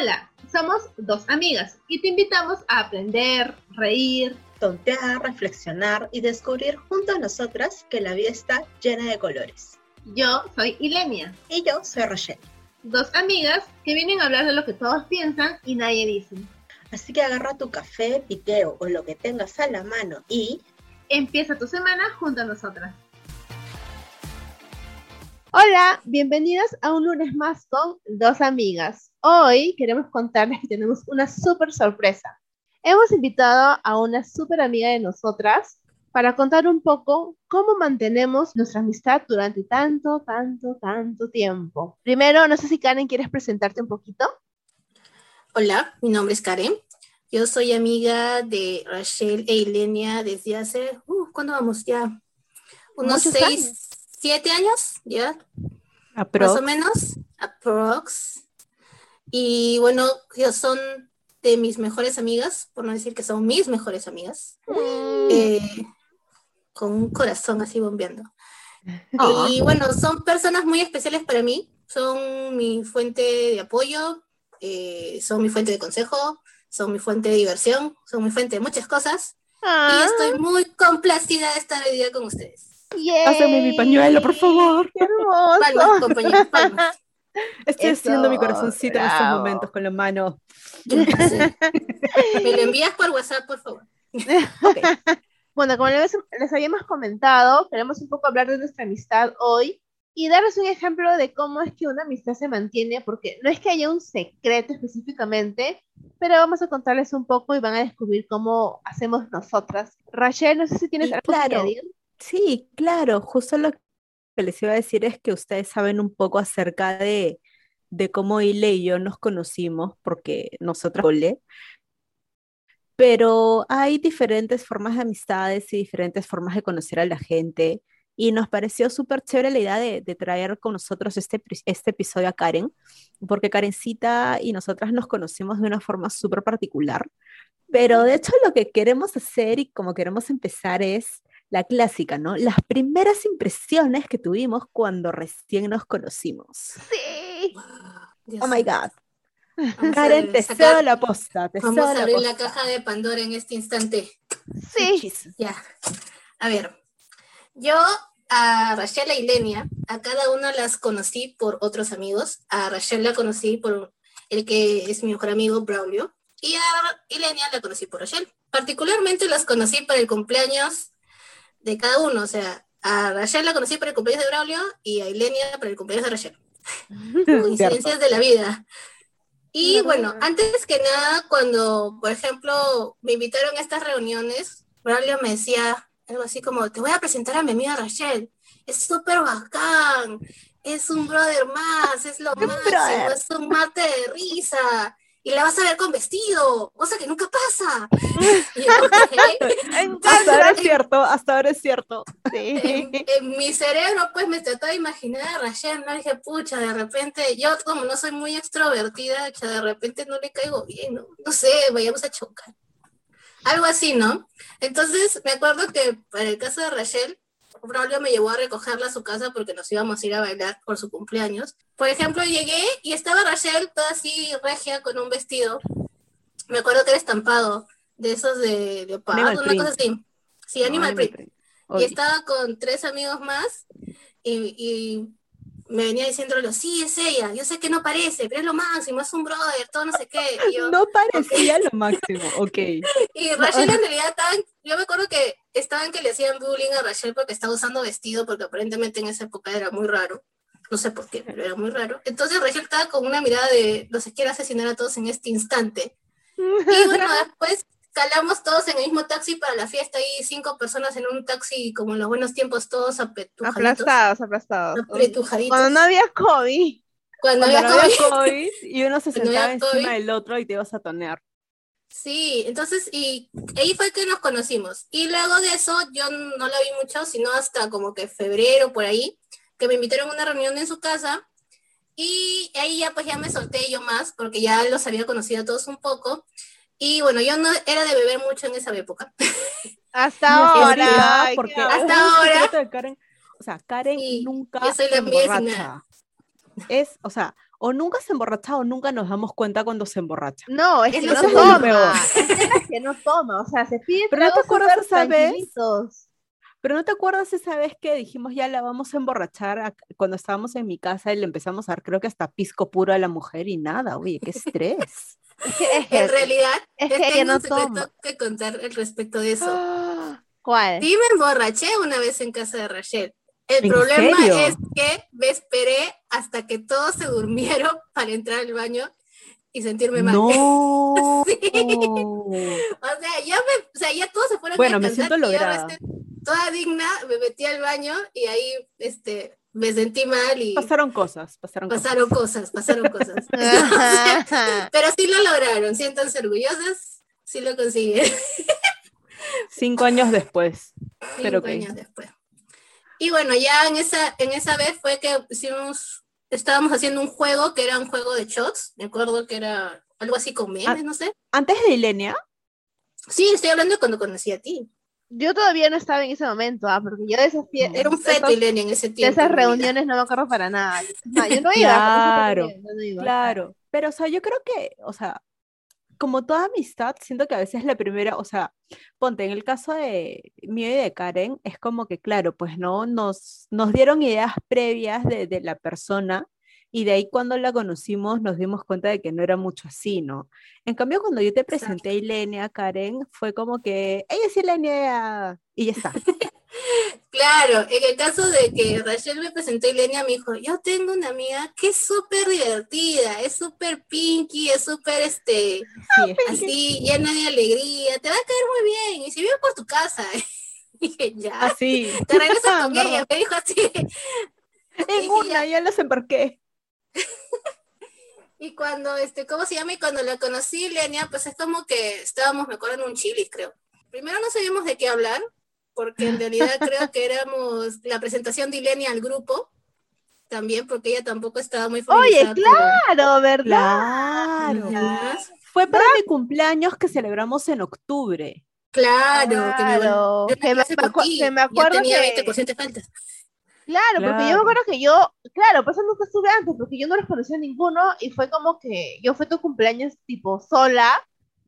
Hola, somos dos amigas y te invitamos a aprender, reír, tontear, reflexionar y descubrir junto a nosotras que la vida está llena de colores. Yo soy Ilenia. Y yo soy Rochelle. Dos amigas que vienen a hablar de lo que todos piensan y nadie dice. Así que agarra tu café, piqueo o lo que tengas a la mano y... Empieza tu semana junto a nosotras. Hola, bienvenidas a un lunes más con dos amigas. Hoy queremos contarles que tenemos una súper sorpresa. Hemos invitado a una súper amiga de nosotras para contar un poco cómo mantenemos nuestra amistad durante tanto, tanto, tanto tiempo. Primero, no sé si Karen quieres presentarte un poquito. Hola, mi nombre es Karen. Yo soy amiga de Rachel e Ilenia desde hace, uh, ¿cuándo vamos? Ya unos seis, siete años, ya. Más o menos, aprox. Y bueno, ellos son de mis mejores amigas, por no decir que son mis mejores amigas, mm. eh, con un corazón así bombeando. Ah. Y bueno, son personas muy especiales para mí, son mi fuente de apoyo, eh, son mi fuente de consejo, son mi fuente de diversión, son mi fuente de muchas cosas. Y ah. estoy muy complacida de estar hoy día con ustedes. Pásame mi pañuelo, por favor. Qué hermoso. Estoy haciendo mi corazoncito en estos momentos con la mano. Me lo envías por WhatsApp, por favor. Bueno, como les, les habíamos comentado, queremos un poco hablar de nuestra amistad hoy y darles un ejemplo de cómo es que una amistad se mantiene, porque no es que haya un secreto específicamente, pero vamos a contarles un poco y van a descubrir cómo hacemos nosotras. Rachel, no sé si tienes algo que añadir. Sí, claro, justo lo que les iba a decir es que ustedes saben un poco acerca de, de cómo Ile y yo nos conocimos, porque nosotras Ole, pero hay diferentes formas de amistades y diferentes formas de conocer a la gente. Y nos pareció súper chévere la idea de, de, traer con nosotros este, este episodio a Karen, porque Karencita y nosotras nos conocimos de una forma súper particular. Pero de hecho lo que queremos hacer y como queremos empezar es la clásica, ¿no? Las primeras impresiones que tuvimos cuando recién nos conocimos. Sí. oh my God. Karen, te cedo la posta. vamos a abrir la, caja de Pandora en este instante. Sí. Ya. A ver, yo a Rachel y Lenia, a cada una las conocí por otros amigos. A Rachel la conocí por el que es mi mejor amigo, Braulio. Y a Ilenia la conocí por Rachel. Particularmente las conocí para el cumpleaños de cada uno. O sea, a Rachel la conocí para el cumpleaños de Braulio y a Ilenia para el cumpleaños de Rachel. Coincidencias de la vida. Y bueno, antes que nada, cuando, por ejemplo, me invitaron a estas reuniones, Braulio me decía algo así como, te voy a presentar a mi amiga Rachel, es súper bacán, es un brother más, es lo máximo, es un mate de risa, y la vas a ver con vestido, cosa que nunca pasa. hasta ahora es cierto, hasta ahora es cierto. En, mi cerebro, pues me trataba de imaginar a Rachel, no dije, pucha, de repente, yo como no soy muy extrovertida, de repente no le caigo bien, no, no sé, vayamos a chocar. Algo así, ¿no? Entonces, me acuerdo que para el caso de Rachel, Braulio me llevó a recogerla a su casa porque nos íbamos a ir a bailar por su cumpleaños. Por ejemplo, llegué y estaba Rachel toda así regia con un vestido. Me acuerdo que era estampado de esos de leopardo, una cosa así. Sí, Animal, Print. Y estaba con tres amigos más y, y me venía diciéndolo, sí, es ella, yo sé que no parece, pero es lo máximo, es un brother, todo no sé qué. no parecía lo máximo, ok. y Rachel en realidad estaban, yo me acuerdo que estaban que le hacían bullying a Rachel porque estaba usando vestido, porque aparentemente en esa época era muy raro. No sé por qué, pero era muy raro. Entonces Rachel estaba con una mirada de, los quiere asesinar a todos en este instante. Y bueno, después calamos todos en el mismo taxi para la fiesta y cinco personas en un taxi como en los buenos tiempos todos apretujaditos. Aplastados, aplastados. Apretujaditos. Cuando no había COVID. Cuando, había, COVID. y uno se sentaba encima del otro y te ibas a tonear. Sí, entonces, y ahí fue que nos conocimos. Y luego de eso, yo no la vi mucho, sino hasta como que febrero, por ahí, que me invitaron a una reunión en su casa. Y ahí ya pues ya me solté yo más, porque ya los había conocido a todos un poco. Y bueno, yo no era de beber mucho en esa época. Hasta ahora. porque hasta ahora. Karen, o sea, Karen nunca se emborracha. Es, o sea, o nunca se emborracha o nunca nos damos cuenta cuando se emborracha. No, es que no lo toma. es que no toma, o sea, se pide Pero ¿no te acuerdas esa vez? Pero ¿no te acuerdas esa vez que dijimos ya la vamos a emborrachar a- cuando estábamos en mi casa y le empezamos a dar creo que hasta pisco puro a la mujer y nada, oye, qué estrés. Es que, es que- En realidad, es que no un secreto toma. que contar al respecto de eso. ¿Cuál? Sí me emborraché una vez en casa de Rachel. El ¿En problema serio? es que me esperé hasta que todos se durmieron para entrar al baño y sentirme mal. No. O sea, ya me, o sea, ya todos se fueron Bueno, a me siento lograda. toda digna, me metí al baño y ahí este, me sentí mal y Pasaron cosas, pasaron cosas. pasaron cosas, pasaron cosas. Pero sí lo lograron, siéntanse orgullosas, sí lo consiguieron. Cinco años después. Cinco años después. Y bueno, ya en esa, en esa vez fue que hicimos, estábamos haciendo un juego que era un juego de shots, me acuerdo que era algo así con memes, Ah. no sé. Antes de Ilenia, Sí, estoy hablando de cuando conocí a ti. Yo todavía no estaba en ese momento, ah, porque yo de esas Era un de feto, esas- Ilenia, en ese de tiempo. esas mi vida. reuniones no me acuerdo para nada. No, yo no iba. Claro, no iba. claro. Pero, o sea, yo creo que, o sea, como toda amistad, siento que a veces la primera, o sea, ponte, en el caso de mío y de Karen, es como que, claro, pues no, nos, nos dieron ideas previas de, de la persona y de ahí cuando la conocimos nos dimos cuenta de que no era mucho así, ¿no? En cambio, cuando yo te presenté a Ilenia, Karen, fue como que, ella es Ilenia, y ya está. Claro, en el caso de que Rachel me presentó a Ilenia, me dijo, yo tengo una amiga que es súper divertida, es súper pinky, es súper este, Sí, es- así, llena de alegría, te va a caer muy bien, y si vive por tu casa. Y dije, ya, así. te regresas con ¿verdad? ella, me dijo así. En Y una, ya los embarqué. Y cuando, este, ¿cómo se llama? Y cuando la conocí, Lenia, pues es como que estábamos, me acuerdo, en un chilis, creo. Primero no sabíamos de qué hablar, porque en realidad creo que éramos la presentación de Ilenia al grupo, también porque ella tampoco estaba muy Oye, familiarizada con- Claro, ¿verdad? Claro. Fue para mi cumpleaños que celebramos en octubre. Claro, Claro, que me, acu- me tenía que... 20% de faltas. Claro, porque yo me acuerdo que yo, claro, por eso nunca estuve antes, porque yo no los conocía a ninguno y fue como que yo fue tu cumpleaños tipo sola,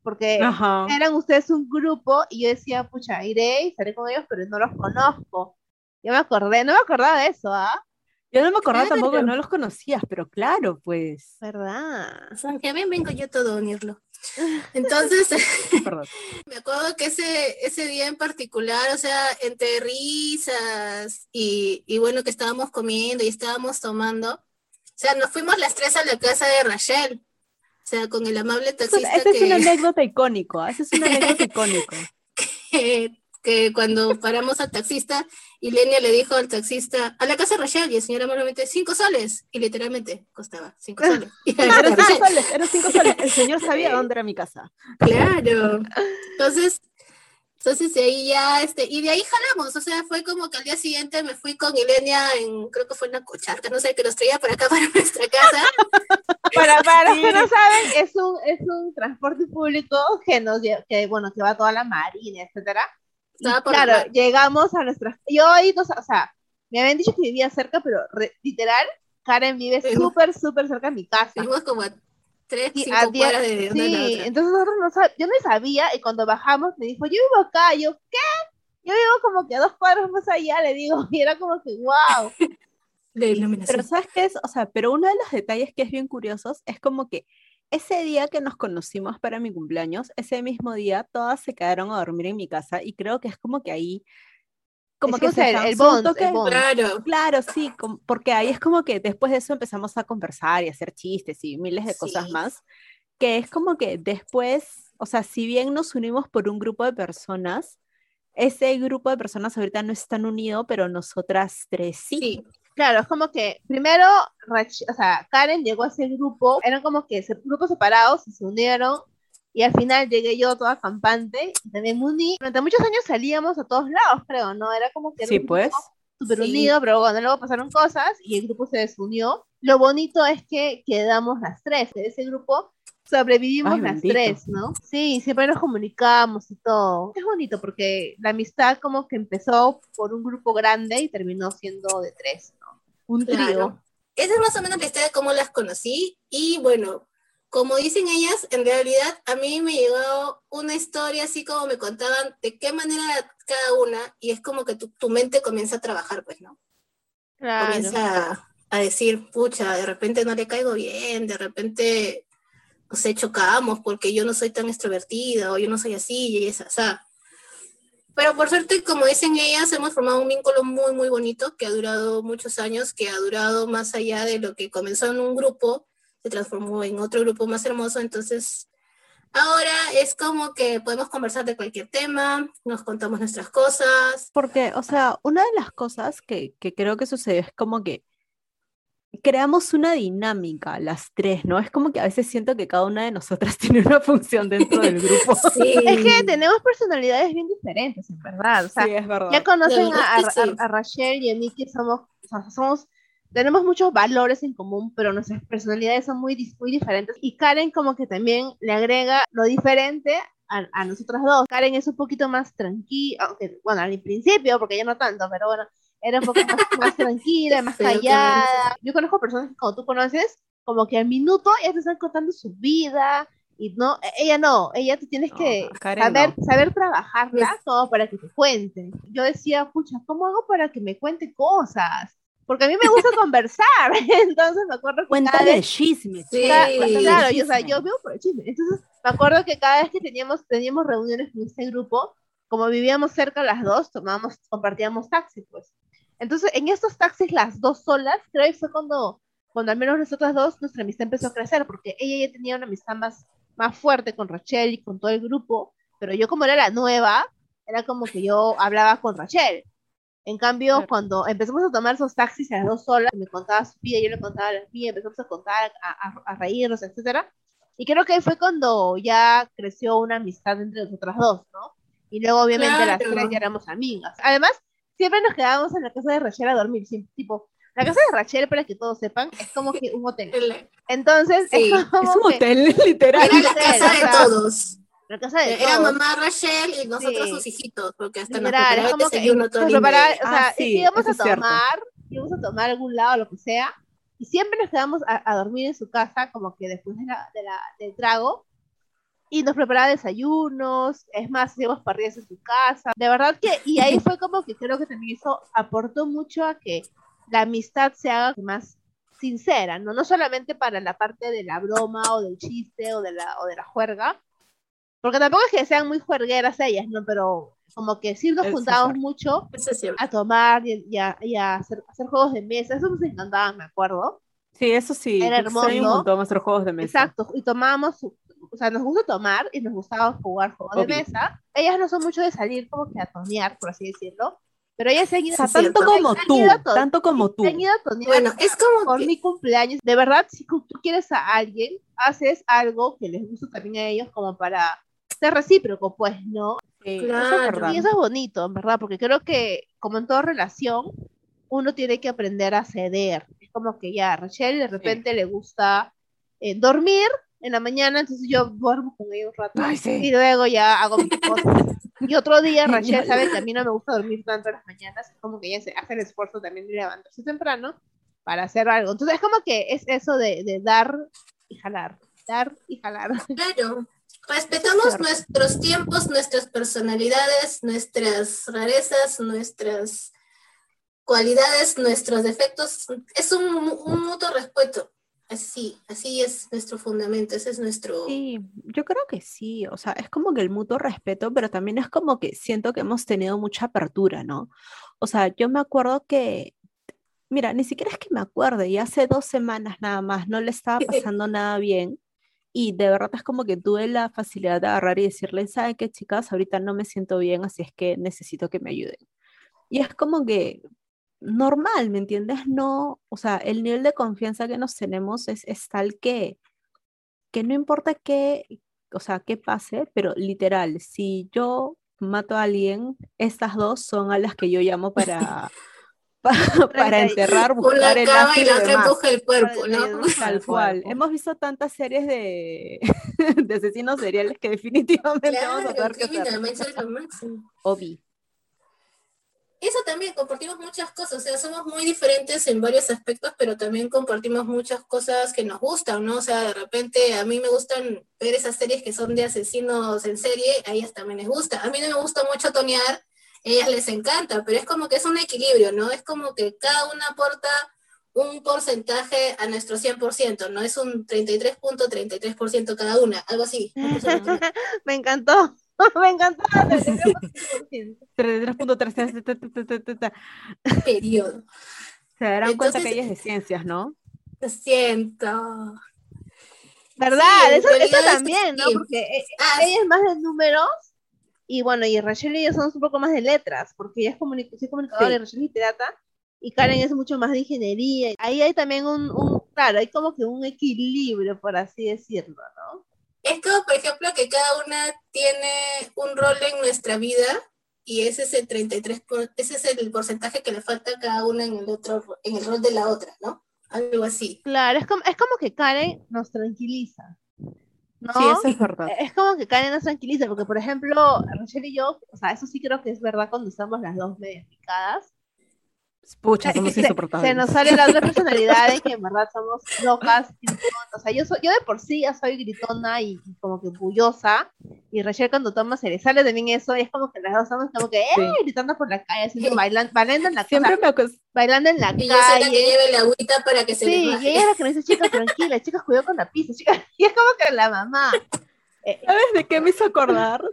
porque Ajá. eran ustedes un grupo y yo decía, pucha, iré y estaré con ellos, pero no los conozco. Yo me acordé, no me acordaba de eso, ¿ah? Yo no me acordaba Claro. tampoco no los conocías, pero claro, pues. ¿Verdad? O sea, vengo yo todo a unirlo. Entonces. Me acuerdo que ese, ese día en particular, o sea, entre risas y, y bueno, que estábamos comiendo y estábamos tomando, o sea, nos fuimos las tres a la casa de Rachel, sea, con el amable taxista esa es una que, anécdota icónica. Esa es una anécdota icónica. que, que cuando paramos al taxista, y Lenia le dijo al taxista, a la casa Rachel, y el señor amablemente, cinco soles, y literalmente costaba cinco soles. Eran cinco soles, eran cinco soles. El señor sabía dónde era mi casa. Claro. Entonces, entonces de ahí ya, este, y de ahí jalamos, o sea, fue como que al día siguiente me fui con Ilenia en, creo que fue en la cocharca, no sé, que nos traía para acá para nuestra casa. Para, para los Sí. que no saben, es un, es un transporte público que nos lle- que bueno, que va toda la marina, etcétera. Y claro, armar. llegamos a nuestras, yo ahí, o sea, o sea, me habían dicho que vivía cerca, pero re- literal, Karen vive súper, súper cerca de mi casa. Fuimos como a tres, Sí, cinco cuadras de la Sí, otra. entonces nosotros no sab- yo no sabía, y cuando bajamos me dijo, yo vivo acá, yo, ¿qué? Yo vivo como que a dos cuadras más allá, le digo, y era como que, wow. Iluminación. Pero ¿sabes qué es? O sea, pero uno de los detalles que es bien curiosos es como que ese día que nos conocimos para mi cumpleaños, ese mismo día todas se quedaron a dormir en mi casa y creo que es como que ahí como que se el- el afianzó un bond, el. Claro. Claro, sí, com- porque ahí es como que después de eso empezamos a conversar y a hacer chistes y miles de cosas Sí. más, que es como que después, o sea, si bien nos unimos por un grupo de personas, ese grupo de personas ahorita no están unido, pero nosotras tres sí. Sí. Claro, es como que primero, o sea, Karen llegó a ese grupo, eran como que grupos separados, y se unieron, y al final llegué yo toda campante, y también me uní. Durante muchos años salíamos a todos lados, creo, ¿no? Era como que era Sí, un pues. grupo súper Sí. unido, pero bueno, luego pasaron cosas y el grupo se desunió. Lo bonito es que quedamos las tres, de ese grupo sobrevivimos Ay, las bendito. tres, ¿no? Sí, siempre nos comunicamos y todo. Es bonito porque la amistad como que empezó por un grupo grande y terminó siendo de tres, ¿no? Un Claro. trío. esa es más o menos la historia de cómo las conocí. Y bueno, como dicen ellas, en realidad a mí me llegó una historia así como me contaban de qué manera cada una, y es como que tu, tu mente comienza a trabajar, pues, ¿no? Claro. Comienza a decir, pucha, de repente no le caigo bien, de repente, no sé, chocamos porque yo no soy tan extrovertida o yo no soy así y esa, o sea. Pero por suerte, como dicen ellas, hemos formado un vínculo muy, muy bonito que ha durado muchos años, que ha durado más allá de lo que comenzó en un grupo, se transformó en otro grupo más hermoso. Entonces, ahora es como que podemos conversar de cualquier tema, nos contamos nuestras cosas. Porque, o sea, una de las cosas que, que creo que sucedió es como que creamos una dinámica, las tres, ¿no? Es como que a veces siento que cada una de nosotras tiene una función dentro del grupo. Sí. Es que tenemos personalidades bien diferentes, en verdad. O sea, sí, es verdad. ya conocen verdad a, a- sí. a Rachel y a mí que somos, o sea, somos, tenemos muchos valores en común, pero nuestras personalidades son muy, muy diferentes. Y Karen como que también le agrega lo diferente a, a nosotras dos. Karen es un poquito más tranquila, aunque, bueno, al principio, porque ya no tanto, pero bueno, era un poco más, más tranquila, más callada. Yo conozco personas que como tú conoces, como que al minuto ya te están contando su vida. Y no, e- ella no, ella tú tienes No, que Karen saber, no. saber trabajarla como para que te cuente. Yo decía, pucha, ¿cómo hago para que me cuente cosas? Porque a mí me gusta conversar. Entonces me acuerdo que cada Cuéntale vez chisme. Sí. Sí. claro, yo, o sea, yo veo por el chisme. Entonces, me acuerdo que cada vez que teníamos, teníamos reuniones con este grupo, como vivíamos cerca las dos, tomábamos, compartíamos taxi, pues. Entonces, en estos taxis, las dos solas, creo que fue cuando, cuando al menos nosotras dos, nuestra amistad empezó a crecer, porque ella ya tenía una amistad más, más fuerte con Rachel y con todo el grupo, pero yo como era la nueva, era como que yo hablaba con Rachel. En cambio, Claro. cuando empezamos a tomar esos taxis a las dos solas, me contaba su vida, yo le contaba las mías, empezamos a contar, a, a- a reírnos, etcétera. Y creo que ahí fue cuando ya creció una amistad entre nosotras dos, ¿no? Y luego, obviamente, las Claro. tres ya éramos amigas. Además, siempre nos quedábamos en la casa de Rachel a dormir, siempre, tipo, la casa de Rachel, para que todos sepan, es como que un hotel. El- Entonces, Sí, es como Es un que hotel, literal. Era la casa de todos. La casa de Era todos. mamá Rachel y nosotros Sí. sus hijitos, porque hasta nos Literal, es preparaba como que nos preparaba- o Ah, sea, sí, íbamos a tomar, íbamos a tomar a algún lado, lo que sea, y siempre nos quedamos a, a dormir en su casa, como que después de la, de la- del trago, y nos preparaba desayunos, es más, hacíamos parrillas en su casa, de verdad que, y ahí fue como que creo que también eso aportó mucho a que la amistad se haga más sincera, ¿no? No solamente para la parte de la broma o del chiste o de la, o de la juerga, porque tampoco es que sean muy juergueras ellas, ¿no? Pero como que sí nos juntábamos mucho a tomar y, y a, y a hacer, hacer juegos de mesa, eso nos encantaba, me acuerdo. Sí, eso sí. Era extraño un hermoso. montón nuestros juegos de mesa. Exacto, y tomábamos, o sea, nos gusta tomar y nos gustaba jugar juegos Obvio. de mesa. Ellas no son mucho de salir como que a tonear, por así decirlo, pero ellas se han ido, O sea, tanto como tú, ido a to- tanto como tú. ido a tonear Bueno, es como por que- mi cumpleaños. De verdad, si tú tú quieres a alguien, haces algo que les gusta también a ellos como para ser recíproco, pues, ¿no? Claro. Y eso es bonito, en verdad, porque creo que, como en toda relación, uno tiene que aprender a ceder. Es como que ya, a Rachel de repente le gusta eh, dormir en la mañana, entonces yo duermo con ella un rato Ay, sí. y luego ya hago mis cosas. Y otro día Rachel sabe que a mí no me gusta dormir tanto en las mañanas, como que ella se hace el esfuerzo también de levantarse temprano para hacer algo. Entonces es como que es eso de, de dar y jalar, dar y jalar. Claro. Respetamos nuestros tiempos, nuestras personalidades, nuestras rarezas, nuestras cualidades, nuestros defectos. Es un, un mutuo respeto. Así, así es nuestro fundamento, ese es nuestro... Sí, yo creo que sí, o sea, es como que el mutuo respeto, pero también es como que siento que hemos tenido mucha apertura, ¿no? O sea, yo me acuerdo que, mira, ni siquiera es que me acuerde, y hace dos semanas nada más no le estaba pasando nada bien, y de verdad es como que tuve la facilidad de agarrar y decirle, ¿sabe qué, chicas? Ahorita no me siento bien, así es que necesito que me ayuden. Y es como que normal, ¿me entiendes? No, o sea, el nivel de confianza que nos tenemos es, es tal que, que no importa qué, o sea, qué pase, pero literal, si yo mato a alguien, estas dos son a las que yo llamo para, pa- para que- enterrar, buscar el cama lazo y y la otra empuja el cuerpo, ¿no? el- Tal al cual. Hemos visto tantas series de, de asesinos seriales que definitivamente vamos a saber qué hacer. Obi. eso también, compartimos muchas cosas, o sea, somos muy diferentes en varios aspectos, pero también compartimos muchas cosas que nos gustan, ¿no? O sea, de repente a mí me gustan ver esas series que son de asesinos en serie, a ellas también les gusta. A mí no me gusta mucho tonear, ellas les encanta, pero es como que es un equilibrio, ¿no? Es como que cada una aporta un porcentaje a nuestro 100%, ¿no? Es un 33.33% cada una, algo así. me encantó. Me encantó. 33.3. Periodo. Se darán cuenta que ella es de ciencias, ¿no? Lo siento. ¿Verdad? eso, eso también, ¿no? Porque eh, ah, ella es más de números y bueno, y Rachel y ella son un poco más de letras, porque ella es, comunicadora y Rachel es literata y Karen es mucho más de ingeniería. Ahí hay también un, un, claro, hay como que un equilibrio, por así decirlo, ¿no? Es como, por ejemplo, que cada una tiene un rol en nuestra vida y ese es el 33, ese es el porcentaje que le falta a cada una en el otro, en el rol de la otra, ¿no? Algo así. Claro, es como, es como que Karen nos tranquiliza. ¿No? Sí, eso es verdad. Es como que Karen nos tranquiliza, porque por ejemplo, Rachel y yo, o sea, eso sí creo que es verdad cuando estamos las dos medias picadas, Pucha, somos se, insoportables. Se nos sale la otra personalidad de que en verdad somos locas. O sea, yo, soy, yo de por sí ya soy gritona y, como que bullosa. Y Rachel cuando toma se le sale también eso. Y es como que las dos estamos como que eh, gritando por la calle, haciendo, bailando, bailando en la Siempre me bailando en la y calle. yo soy la que lleve la agüita para que se Sí, le y ella es la que me dice, chicas, tranquila, chicas, cuidado con la pizza, chicas. Y es como que la mamá. Eh, ¿Sabes de qué me hizo acordar?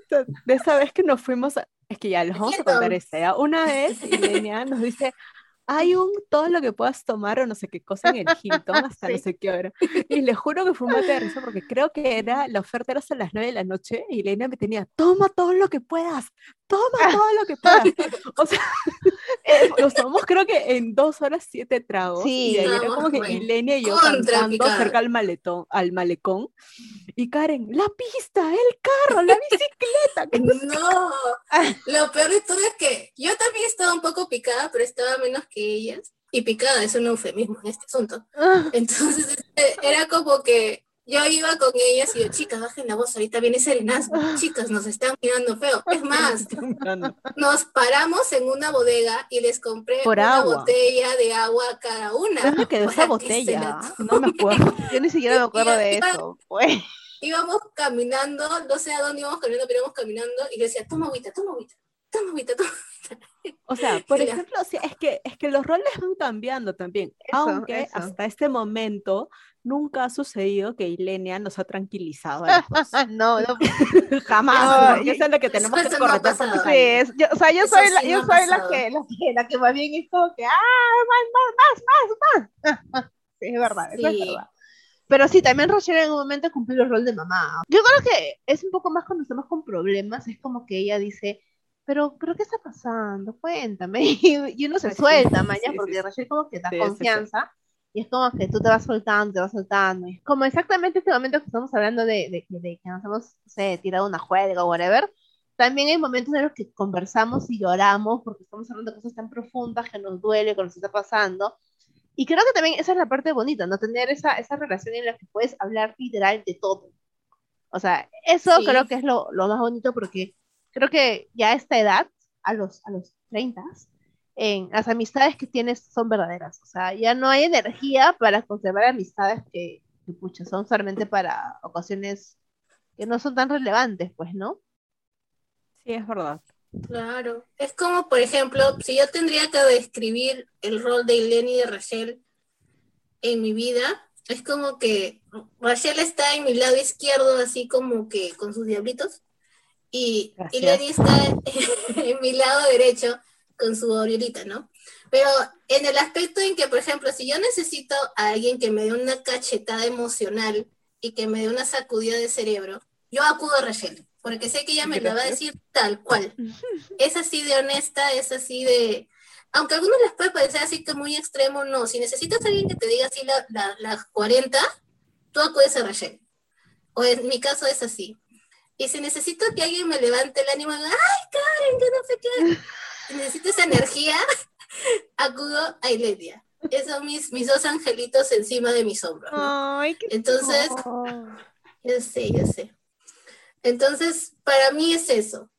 De esa vez que nos fuimos, a... es que ya los vamos a contar esta. Una vez, Ilenia nos dice, hay un todo lo que puedas tomar o no sé qué cosa en el Hilton hasta no sé qué hora. Y le juro que fue un mate de risa porque creo que era, la oferta era hasta las 9 de la noche y Elena me tenía, toma todo lo que puedas, toma todo lo que puedas. O sea, nos tomamos creo que en dos horas siete tragos. Sí, y ahí era como que Elena y yo cantando cerca al maletón, al malecón. Y Karen, la pista, el carro, la bicicleta. no, lo peor de todo es que yo también estaba un poco picada, pero estaba menos que ellas. Y picada es un eufemismo en este asunto. Ah. Entonces este, era como que yo iba con ellas y yo, chicas, bajen la voz, ahorita viene Serenazgo. Ah. Chicas, nos están mirando feo. Es más, nos paramos en una bodega y les compré Por una agua. botella de agua a cada una. ¿Dónde quedó esa botella? No me acuerdo. Yo ni siquiera me acuerdo de Iba- eso. Pues. íbamos caminando, no sé a dónde íbamos caminando, pero íbamos caminando y yo decía, toma agüita, toma agüita, toma agüita, toma O sea, por Sí, ejemplo, sí, es que es que los roles van cambiando también, Eso, aunque eso. hasta este momento nunca ha sucedido que Ilenia nos ha tranquilizado a no, no. Jamás, No, eso es lo que tenemos que no pasado. la Sí, es- yo, o sea, yo Eso soy, la, sí yo no soy la, que, la, que, la que más bien es como que, ¡ah, más, más, más, más, más! Sí, es verdad, eso es Sí. verdad. Pero sí, también Rochelle en un momento cumplió el rol de mamá. Yo creo que es un poco más cuando estamos con problemas, es como que ella dice, pero, pero ¿qué está pasando? Cuéntame. Y, uno se suelta, mañana, porque sí. Rochelle como que da confianza. Y es como que tú te vas soltando, te vas soltando. Y es como exactamente este momento que estamos hablando de, de, que- de que nos hemos, no sé, tirado una juega o whatever. También hay momentos en los que conversamos y lloramos porque estamos hablando de cosas tan profundas que nos duele, que nos está pasando. Y creo que también esa es la parte bonita, ¿no? Tener esa, esa relación en la que puedes hablar literal de todo. O sea, eso Sí. creo que es lo, lo más bonito porque creo que ya a esta edad, a los, a los 30, en, las amistades que tienes son verdaderas. O sea, ya no hay energía para conservar amistades que, que pucha, son solamente para ocasiones que no son tan relevantes, pues, ¿no? Sí, es verdad. Claro. Es como, por ejemplo, si yo tendría que describir el rol de Eleni y de Rachel en mi vida, es como que Rachel está en mi lado izquierdo, así como que con sus diablitos, y Gracias. Eleni está en mi lado derecho con su oriolita, ¿no? Pero en el aspecto en que, por ejemplo, si yo necesito a alguien que me dé una cachetada emocional y que me dé una sacudida de cerebro, yo acudo a Rachel, porque sé que ella me la va a decir tal cual es así de honesta, es así de... Aunque a algunos les puede parecer así que muy extremo, no. Si necesitas a alguien que te diga así la- la- las 40, tú acudes a Rachel. O en mi caso es así. Y si necesito que alguien me levante el ánimo, ay, Karen, que no sé qué. Si necesito esa energía, acudo a Iledia. Esos son mis, mis dos angelitos encima de mis hombros. ¿no? Ay, qué Entonces, yo sé, yo sé. Entonces, para mí es eso.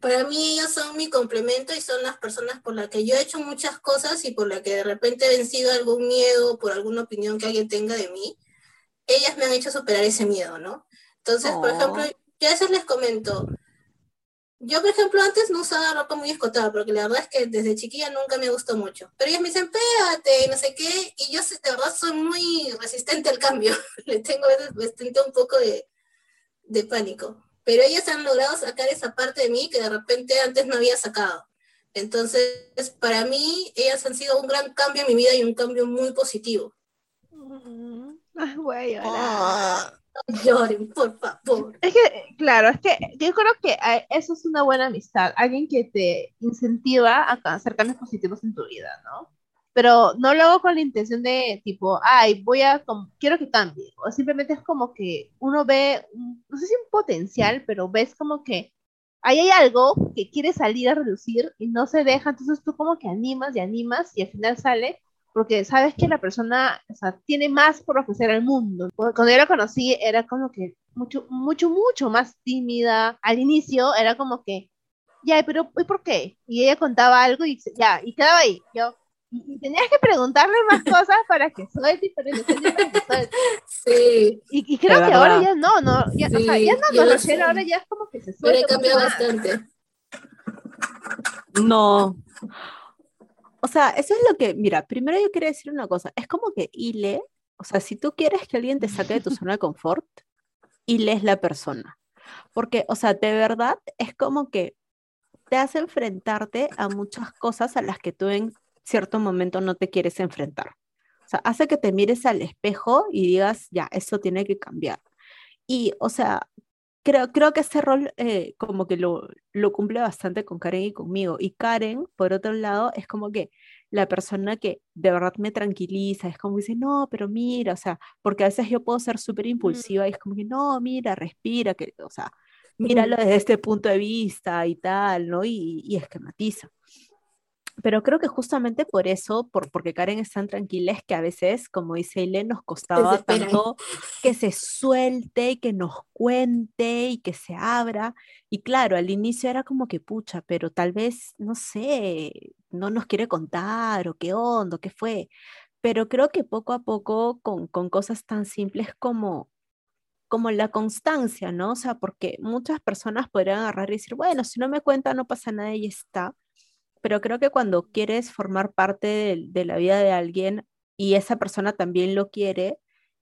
Para mí ellos son mi complemento y son las personas por las que yo he hecho muchas cosas y por las que de repente he vencido algún miedo, por alguna opinión que alguien tenga de mí. Ellas me han hecho superar ese miedo, ¿no? Entonces, por Oh. ejemplo, yo a veces les comento, yo, por ejemplo, antes no usaba ropa muy escotada, porque la verdad es que desde chiquilla nunca me gustó mucho. Pero ellas me dicen, pégate, y no sé qué, y yo de verdad soy muy resistente al cambio. Le tengo a veces bastante un poco de, de pánico. Pero ellas han logrado sacar esa parte de mí que de repente antes no había sacado. Entonces, para mí, ellas han sido un gran cambio en mi vida y un cambio muy positivo. Mm, Ay, voy a llorar. Ah. No lloren, por favor. Es que, claro, es que yo creo que eh, eso es una buena amistad, alguien que te incentiva a hacer cambios positivos en tu vida, ¿no? Pero no lo hago con la intención de tipo, ay, voy a, quiero que cambie, o simplemente es como que uno ve, no sé si un potencial, pero ves como que ahí hay algo que quiere salir a reducir y no se deja, entonces tú como que animas y animas y al final sale porque sabes que la persona, o sea, tiene más por ofrecer al mundo. Cuando yo la conocí era como que mucho, mucho, mucho más tímida. Al inicio era como que, ya, pero ¿y por qué? Y ella contaba algo y ya, y quedaba ahí. Yo, y, y tenías que preguntarle más cosas para que suelte, para que suelte, para que suelte. Sí, Y, y creo que ahora ya no, no, ya, o sea, Sí, ya no, no, sé. ahora ya es como que se pero he suelta. cambiado mucho más. bastante. No. O sea, eso es lo que, mira, primero yo quería decir una cosa, es como que Ile, o sea, si tú quieres que alguien te saque de tu zona de confort, Ile es la persona. Porque, o sea, de verdad es como que te hace enfrentarte a muchas cosas a las que tú en cierto momento no te quieres enfrentar. O sea, hace que te mires al espejo y digas, ya, eso tiene que cambiar. Y, o sea, creo, creo que ese rol eh, como que lo, lo cumple bastante con Karen y conmigo. Y Karen, por otro lado, es como que la persona que de verdad me tranquiliza, es como que dice, no, pero mira, o sea, porque a veces yo puedo ser súper impulsiva y es como que, no, mira, respira, que, o sea, míralo desde este punto de vista y tal, ¿no? Y, y esquematiza. Pero creo que justamente por eso, por, porque Karen es tan tranquila, es que a veces, como dice Ile, nos costaba tanto que se suelte y que nos cuente y que se abra. Y claro, al inicio era como que pucha, pero tal vez, no sé, no nos quiere contar o qué onda, o qué fue. Pero creo que poco a poco, con, con cosas tan simples como, como la constancia, ¿no? O sea, porque muchas personas podrían agarrar y decir, bueno, si no me cuenta, no pasa nada y está. Pero creo que cuando quieres formar parte de, de la vida de alguien y esa persona también lo quiere,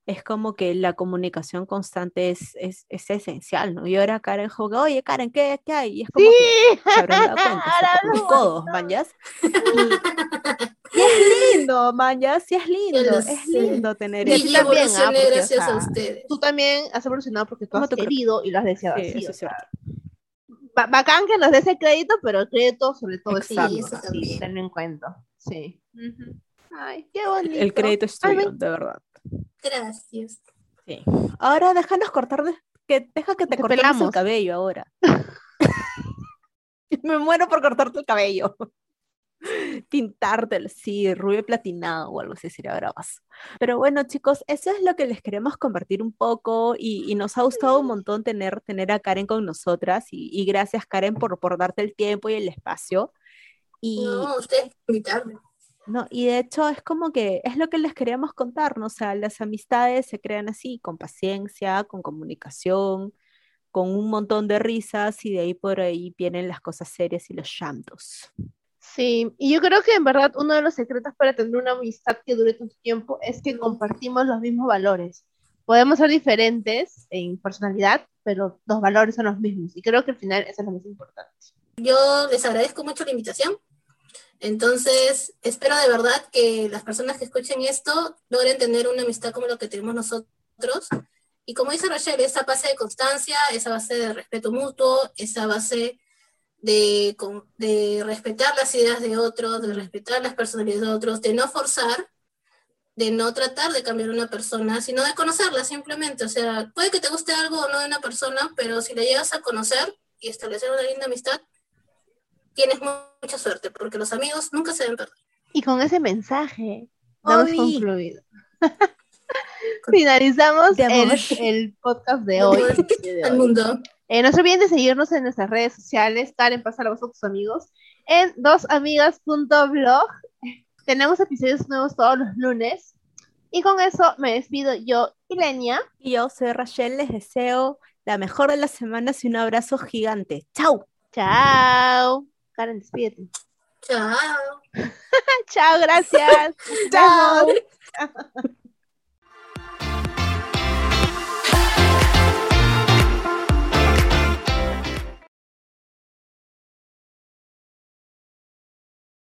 es como que la comunicación constante es, es, es esencial, ¿no? Y ahora Karen juega, oye, Karen, ¿qué, qué hay? Y es como Sí, que se habrán dado cuenta, los codos, mañas. Y, es lindo, mañas, sí es lindo, es lindo tener Y a Y eso. también, ah, gracias a ustedes. Tú también has evolucionado porque tú ¿Cómo has querido y lo has deseado Sí, así. eso o es cierto. Ba- bacán que nos des ese crédito, pero el crédito sobre todo es Sí, eso así, también. tenlo en cuenta. Sí. Ay, qué bonito. El crédito es tuyo, de verdad. Gracias. Sí. Ahora déjanos cortar, de- que deja que te, Te cortemos el cabello ahora. Me muero por cortarte el cabello. Pintártelo, sí, rubio platinado o algo así sería bravazo. Pero bueno, chicos, eso es lo que les queremos compartir un poco y, y nos ha gustado un montón tener, tener a Karen con nosotras y, y gracias Karen por, por darte el tiempo y el espacio. Y, No, ustedes invitarme. no, y de hecho es como que es lo que les queríamos contar, ¿no? O sea, las amistades se crean así, con paciencia, con comunicación, con un montón de risas y de ahí por ahí vienen las cosas serias y los llantos. Sí, y yo creo que en verdad uno de los secretos para tener una amistad que dure tanto tiempo es que compartimos los mismos valores. Podemos ser diferentes en personalidad, pero los valores son los mismos. Y creo que al final eso es lo más importante. Yo les agradezco mucho la invitación. Entonces, espero de verdad que las personas que escuchen esto logren tener una amistad como lo que tenemos nosotros. Y como dice Rochelle, esa base de constancia, esa base de respeto mutuo, esa base de, con- de respetar las ideas de otros, de respetar las personalidades de otros, de no forzar, de no tratar de cambiar a una persona, sino de conocerla simplemente. O sea, puede que te guste algo o no de una persona, pero si la llegas a conocer y establecer una linda amistad, tienes mu- mucha suerte, porque los amigos nunca se deben perder. Y con ese mensaje damos concluido. Finalizamos el, el podcast de hoy. Al mundo. Eh, no se olviden de seguirnos en nuestras redes sociales. Karen, pasa la voz a tus amigos. En dosamigas.blog. Tenemos episodios nuevos todos los lunes. Y con eso me despido yo, Ilenia. Y yo soy Rachel, les deseo la mejor de las semanas y un abrazo gigante. ¡Chao! Chao. Karen, despídete. Chao. Chao, gracias. Chao.